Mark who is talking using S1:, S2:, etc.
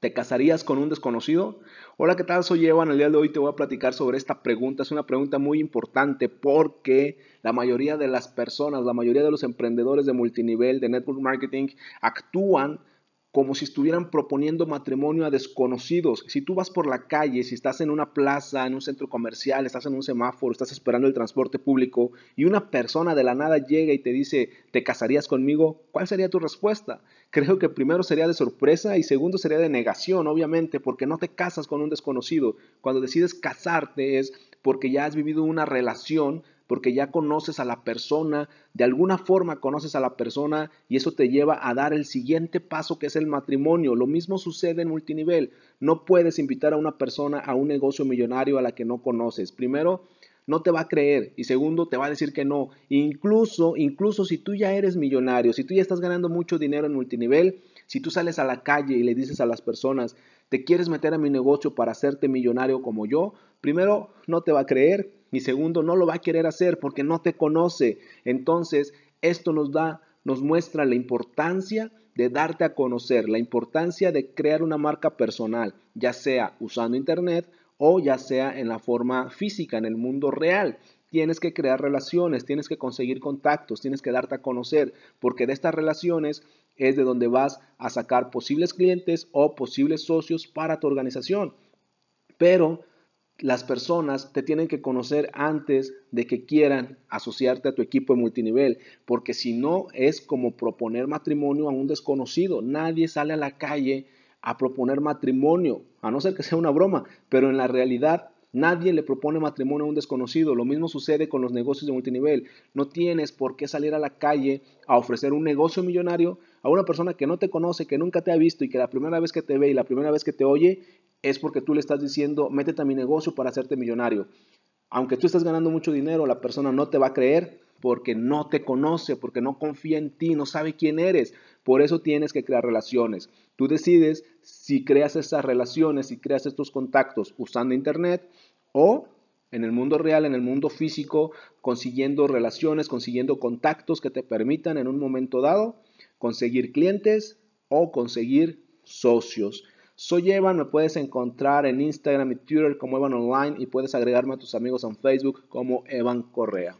S1: ¿Te casarías con un desconocido? Hola, ¿qué tal? Soy Evan. El día de hoy te voy a platicar sobre esta pregunta. Es una pregunta muy importante porque la mayoría de las personas, la mayoría de los emprendedores de multinivel, de network marketing, actúan como si estuvieran proponiendo matrimonio a desconocidos. Si tú vas por la calle, si estás en una plaza, en un centro comercial, estás en un semáforo, estás esperando el transporte público y una persona de la nada llega y te dice, ¿te casarías conmigo? ¿Cuál sería tu respuesta? Creo que primero sería de sorpresa y segundo sería de negación, obviamente, porque no te casas con un desconocido. Cuando decides casarte es porque ya has vivido una relación porque ya conoces a la persona, de alguna forma conoces a la persona y eso te lleva a dar el siguiente paso que es el matrimonio. Lo mismo sucede en multinivel. No puedes invitar a una persona a un negocio millonario a la que no conoces. Primero, no te va a creer y segundo te va a decir que no. Incluso, incluso si tú ya eres millonario, si tú ya estás ganando mucho dinero en multinivel, si tú sales a la calle y le dices a las personas, ¿te quieres meter a mi negocio para hacerte millonario como yo? Primero, no te va a creer y segundo, no lo va a querer hacer porque no te conoce. Entonces, esto nos da, nos muestra la importancia de darte a conocer, la importancia de crear una marca personal, ya sea usando internet o ya sea en la forma física, en el mundo real. Tienes que crear relaciones, tienes que conseguir contactos, tienes que darte a conocer, porque de estas relaciones es de donde vas a sacar posibles clientes o posibles socios para tu organización. Pero las personas te tienen que conocer antes de que quieran asociarte a tu equipo de multinivel, porque si no es como proponer matrimonio a un desconocido. Nadie sale a la calle a proponer matrimonio, a no ser que sea una broma, pero en la realidad Nadie le propone matrimonio a un desconocido. Lo mismo sucede con los negocios de multinivel. No tienes por qué salir a la calle a ofrecer un negocio millonario a una persona que no te conoce, que nunca te ha visto y que la primera vez que te ve y la primera vez que te oye es porque tú le estás diciendo, métete a mi negocio para hacerte millonario. Aunque tú estés ganando mucho dinero, la persona no te va a creer porque no te conoce, porque no confía en ti, no sabe quién eres. Por eso tienes que crear relaciones. Tú decides si creas esas relaciones, si creas estos contactos usando Internet o en el mundo real, en el mundo físico, consiguiendo relaciones, consiguiendo contactos que te permitan en un momento dado conseguir clientes o conseguir socios. Soy Evan, me puedes encontrar en Instagram y Twitter como Evan Online y puedes agregarme a tus amigos en Facebook como Evan Correa.